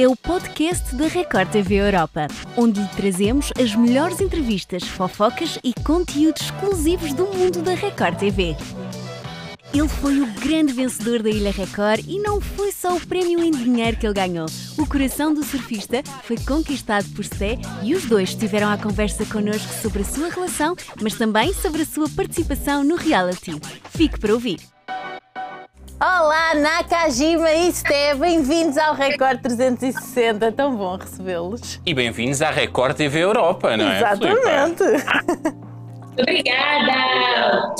é o podcast da Record TV Europa, onde lhe trazemos as melhores entrevistas, fofocas e conteúdos exclusivos do mundo da Record TV. Ele foi o grande vencedor da Ilha Record e não foi só o prémio em dinheiro que ele ganhou. O coração do surfista foi conquistado por Sé e os dois estiveram à conversa connosco sobre a sua relação, mas também sobre a sua participação no reality. Fique para ouvir. Olá, Nakajima e Sté, bem-vindos ao Record 360, tão bom recebê-los. E bem-vindos à Record TV Europa, não é? Exatamente. Obrigada!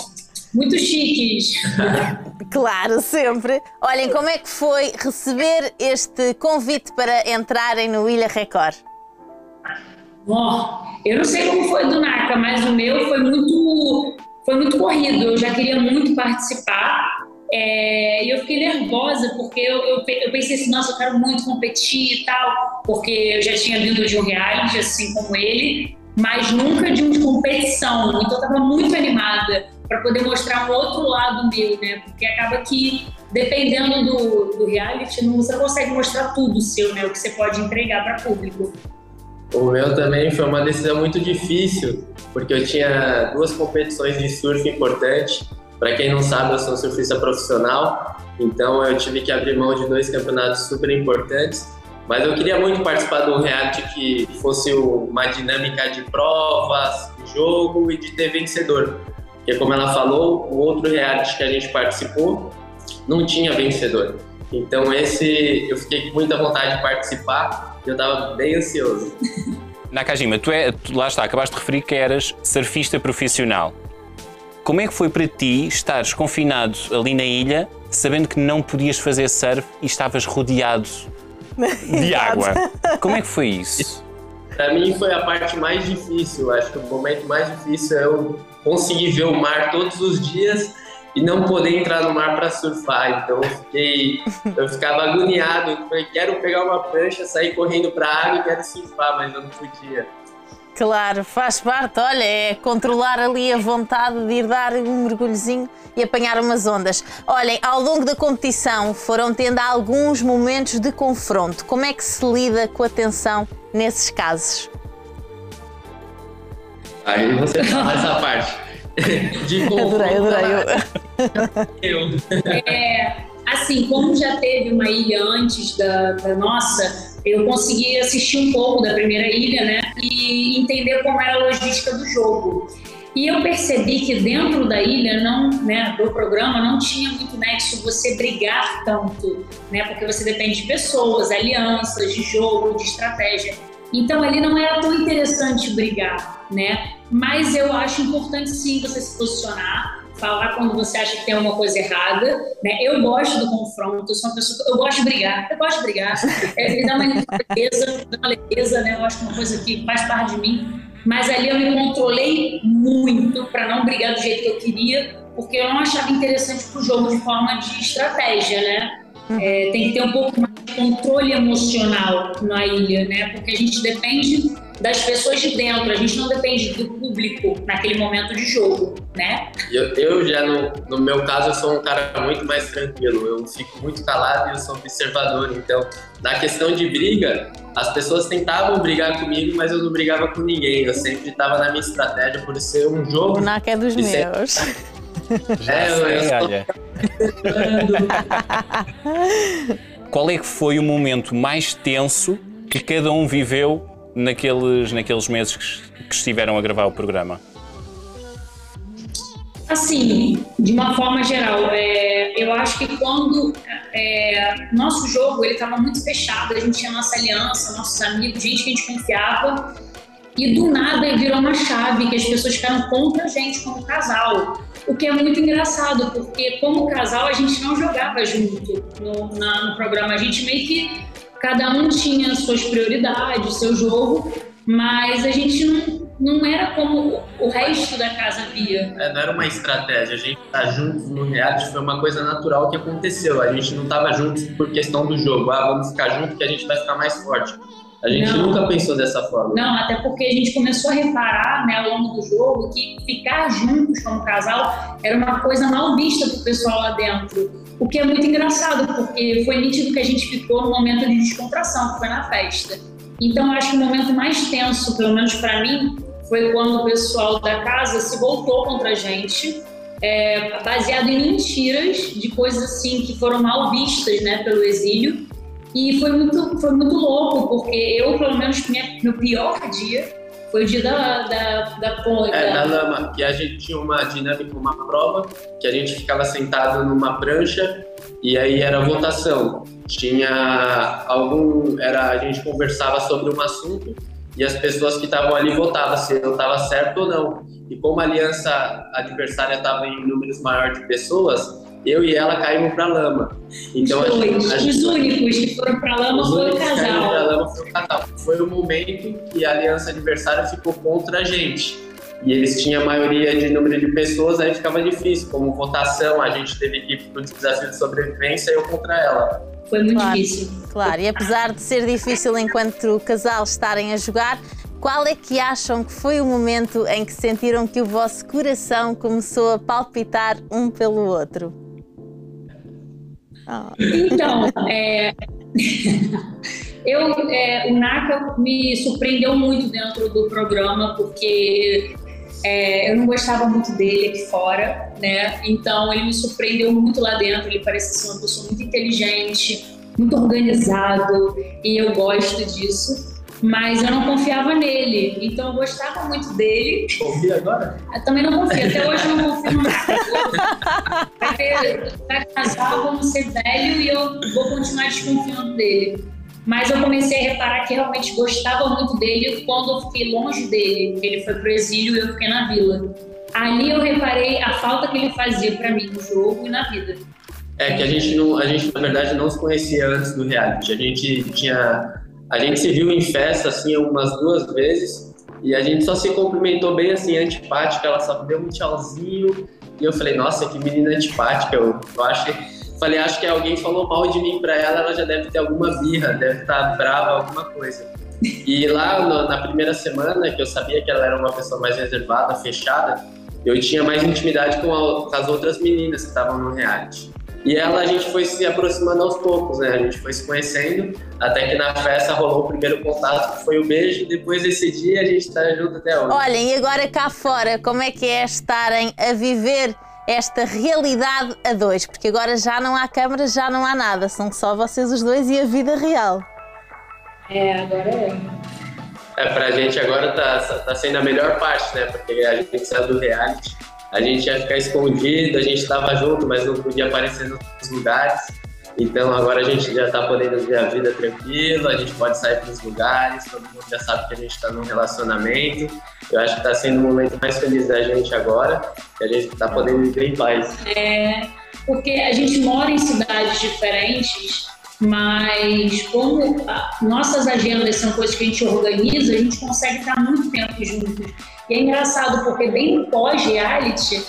Muito chiques. claro, sempre. Olhem, como é que foi receber este convite para entrarem no Ilha Record? Bom, eu não sei como foi do Naka, mas o meu foi muito, foi muito corrido. Eu já queria muito participar. É, e eu fiquei nervosa porque eu, eu, eu, pensei assim, nossa, eu quero muito competir e tal, porque eu já tinha vindo de um reality, assim como ele, mas nunca de uma competição. Então eu estava muito animada para poder mostrar um outro lado meu, né? Porque acaba que, dependendo do, do reality, não, você consegue mostrar tudo seu, né? O que você pode entregar para público. O meu também foi uma decisão muito difícil, porque eu tinha duas competições de surf importantes para quem não sabe, eu sou surfista profissional, então eu tive que abrir mão de dois campeonatos super importantes. Mas eu queria muito participar de um reality que fosse uma dinâmica de provas, de jogo e de ter vencedor. Porque, como ela falou, o outro reality que a gente participou não tinha vencedor. Então, esse eu fiquei com muita vontade de participar e eu estava bem ansioso. Nakajima, tu, é, tu lá está, acabaste de referir que eras surfista profissional. Como é que foi para ti estares confinado ali na ilha, sabendo que não podias fazer surf e estavas rodeado de água? Como é que foi isso? Para mim foi a parte mais difícil. Acho que o momento mais difícil é eu conseguir ver o mar todos os dias e não poder entrar no mar para surfar. Então eu fiquei, eu ficava agoniado. Eu falei, quero pegar uma prancha, sair correndo para a água e quero surfar, mas eu não podia. Claro, faz parte, olha, é controlar ali a vontade de ir dar um mergulhozinho e apanhar umas ondas. Olhem, ao longo da competição foram tendo alguns momentos de confronto. Como é que se lida com a tensão nesses casos? Aí você fala essa parte. De confronto. Adorei, adorei. Eu. É, assim, como já teve uma ilha antes da, da nossa, eu consegui assistir um pouco da primeira ilha, né, e entender como era a logística do jogo. E eu percebi que dentro da ilha, não, né, do programa, não tinha muito nexo você brigar tanto, né, porque você depende de pessoas, alianças, de jogo, de estratégia. Então ali não era tão interessante brigar, né? Mas eu acho importante sim você se posicionar, falar quando você acha que tem alguma coisa errada, né? Eu gosto do confronto, eu sou uma pessoa, eu gosto de brigar, eu gosto de brigar, é, me dá uma leveza, dá uma leveza, né? Eu acho que é uma coisa que faz parte de mim, mas ali eu me controlei muito para não brigar do jeito que eu queria, porque eu não achava interessante para o jogo de forma de estratégia, né? É, tem que ter um pouco mais de controle emocional na ilha, né? Porque a gente depende das pessoas de dentro, a gente não depende do público naquele momento de jogo, né? Eu, eu já, no, no meu caso, eu sou um cara muito mais tranquilo, eu fico muito calado e eu sou observador, então, na questão de briga, as pessoas tentavam brigar comigo, mas eu não brigava com ninguém, eu sempre estava na minha estratégia por ser um jogo... O NAC é dos meus. Já é, sei, eu olha. Qual é que foi o momento mais tenso que cada um viveu naqueles, naqueles meses que, que estiveram a gravar o programa? Assim, de uma forma geral, é, eu acho que quando é, nosso jogo ele estava muito fechado, a gente tinha nossa aliança, nossos amigos, gente que a gente confiava, e do nada virou uma chave que as pessoas ficaram contra a gente como casal. O que é muito engraçado, porque como casal a gente não jogava junto no, na, no programa, a gente meio que cada um tinha suas prioridades, seu jogo, mas a gente não, não era como o resto da casa via. É, não era uma estratégia, a gente estar tá juntos no reality foi uma coisa natural que aconteceu. A gente não estava juntos por questão do jogo, ah, vamos ficar juntos que a gente vai ficar mais forte. A gente não, nunca pensou dessa forma. Não, até porque a gente começou a reparar né, ao longo do jogo que ficar juntos como casal era uma coisa mal vista pro pessoal lá dentro. O que é muito engraçado, porque foi nítido que a gente ficou no momento de descontração, que foi na festa. Então, acho que o momento mais tenso, pelo menos para mim, foi quando o pessoal da casa se voltou contra a gente, é, baseado em mentiras de coisas assim que foram mal vistas né, pelo exílio. E foi muito, foi muito louco, porque eu, pelo menos, minha, meu pior dia foi o dia da, da, da. É, da lama, que a gente tinha uma dinâmica, uma prova, que a gente ficava sentado numa prancha e aí era votação. Tinha algum. Era, a gente conversava sobre um assunto e as pessoas que estavam ali votavam se eu estava certo ou não. E como a aliança adversária estava em números maiores de pessoas, eu e ela caímos para lama. Então, a gente, a gente, os únicos que foram para lama foi o casal. lama foi o casal. Foi o momento que a aliança adversária ficou contra a gente. E eles tinham a maioria de número de pessoas, aí ficava difícil. Como votação, a gente teve que ir para o desafio de sobrevivência e eu contra ela. Foi muito claro, difícil. Claro, e apesar de ser difícil enquanto o casal estarem a jogar, qual é que acham que foi o momento em que sentiram que o vosso coração começou a palpitar um pelo outro? Então, é... eu, é, o Naka me surpreendeu muito dentro do programa, porque é, eu não gostava muito dele aqui fora, né? Então ele me surpreendeu muito lá dentro. Ele parecia ser uma pessoa muito inteligente, muito organizado, e eu gosto disso. Mas eu não confiava nele, então eu gostava muito dele. Confia agora? Eu também não confio, até hoje eu não confio no nada. Vai, ter, vai casar, vamos ser velho e eu vou continuar desconfiando dele. Mas eu comecei a reparar que realmente gostava muito dele quando eu fiquei longe dele. Ele foi pro exílio e eu fiquei na vila. Ali eu reparei a falta que ele fazia para mim no jogo e na vida. É que a gente não, a gente na verdade não se conhecia antes do reality. A gente tinha, a gente se viu em festa assim umas duas vezes e a gente só se cumprimentou bem assim antipática. Ela só deu um tchauzinho e eu falei, nossa, que menina antipática. Eu, eu acho que Falei, acho que alguém falou mal de mim para ela, ela já deve ter alguma birra, deve estar tá brava, alguma coisa. E lá no, na primeira semana, que eu sabia que ela era uma pessoa mais reservada, fechada, eu tinha mais intimidade com, a, com as outras meninas que estavam no reality. E ela, a gente foi se aproximando aos poucos, né? A gente foi se conhecendo, até que na festa rolou o primeiro contato, que foi o beijo. Depois desse dia, a gente tá junto até hoje. Olhem, e agora cá fora, como é que é estarem a viver esta realidade a dois, porque agora já não há câmaras, já não há nada, são só vocês os dois e a vida real. É, agora é. É, pra gente agora tá, tá sendo a melhor parte, né? Porque a gente saiu do reality, a gente ia ficar escondido, a gente tava junto, mas não podia aparecer nos lugares. Então agora a gente já está podendo ver a vida tranquilo, a gente pode sair para os lugares, todo mundo já sabe que a gente está num relacionamento. Eu acho que está sendo o momento mais feliz da gente agora, que a gente está podendo viver em paz. É, porque a gente mora em cidades diferentes, mas como nossas agendas são coisas que a gente organiza, a gente consegue estar muito tempo juntos. E é engraçado porque bem pós-reality,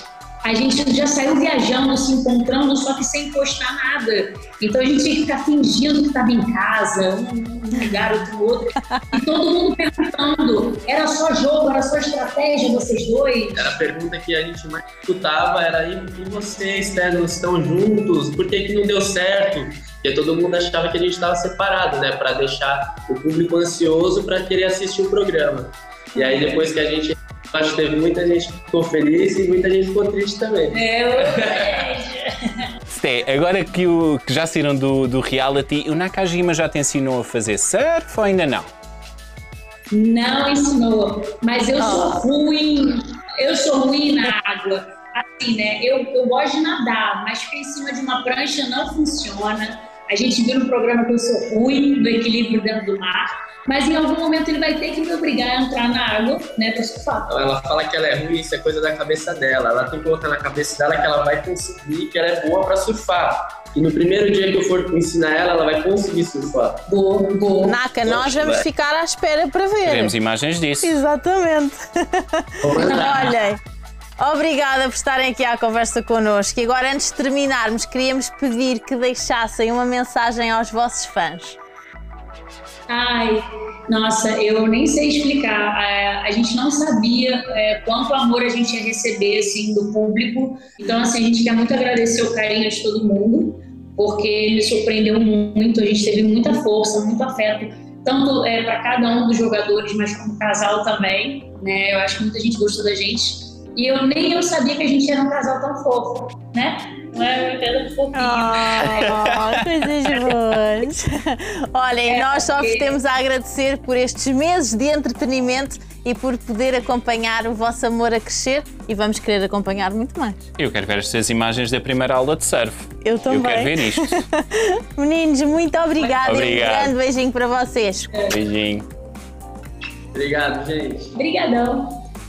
a gente já saiu viajando, se encontrando, só que sem postar nada. Então a gente tinha que ficar fingindo que estava em casa, um lugar, outro outro. E todo mundo perguntando: era só jogo, era só estratégia, vocês dois? Era a pergunta que a gente mais escutava: era e vocês, não estão juntos? Por que, que não deu certo? Porque todo mundo achava que a gente estava separado, né, para deixar o público ansioso para querer assistir o programa. E aí depois que a gente Acho que teve muita gente que ficou feliz e muita gente ficou triste também. É, Sté, agora que, o, que já saíram do, do reality, o Nakajima já te ensinou a fazer surf ou ainda não? Não ensinou, mas eu sou ah. ruim, eu sou ruim na água. Assim, né? Eu, eu gosto de nadar, mas ficar em cima de uma prancha não funciona. A gente viu no programa que eu sou ruim no equilíbrio dentro do mar mas em algum momento ele vai ter que me obrigar a entrar na água, né, pra surfar. Ela fala que ela é ruim, isso é coisa da cabeça dela. Ela tem que colocar na cabeça dela que ela vai conseguir, que ela é boa para surfar. E no primeiro dia que eu for ensinar ela, ela vai conseguir surfar. Boa, boa. Naka, nós vamos vai. ficar à espera para ver. Teremos imagens disso. Exatamente. Olhem. Obrigada por estarem aqui à conversa connosco. E agora, antes de terminarmos, queríamos pedir que deixassem uma mensagem aos vossos fãs. Ai, nossa, eu nem sei explicar. A, gente não sabia é, quanto amor a gente ia receber assim, do público. Então, assim, a gente quer muito agradecer o carinho de todo mundo, porque me surpreendeu muito. A gente teve muita força, muito afeto, tanto é, para cada um dos jogadores, mas como casal também. Né? Eu acho que muita gente gostou da gente. E eu nem eu sabia que a gente era um casal tão fofo, né? É, era um fofinho. Oh, coisas boas. Olhem, É, nós só vos porque- temos a agradecer por estes meses de entretenimento e por poder acompanhar o vosso amor a crescer e vamos querer acompanhar muito mais. Eu quero ver estas imagens da primeira aula de surf. Eu Eu também. quero ver isto. Meninos, muito obrigada e um Obrigado. grande beijinho para vocês. Beijinho. Obrigado, gente. Obrigadão.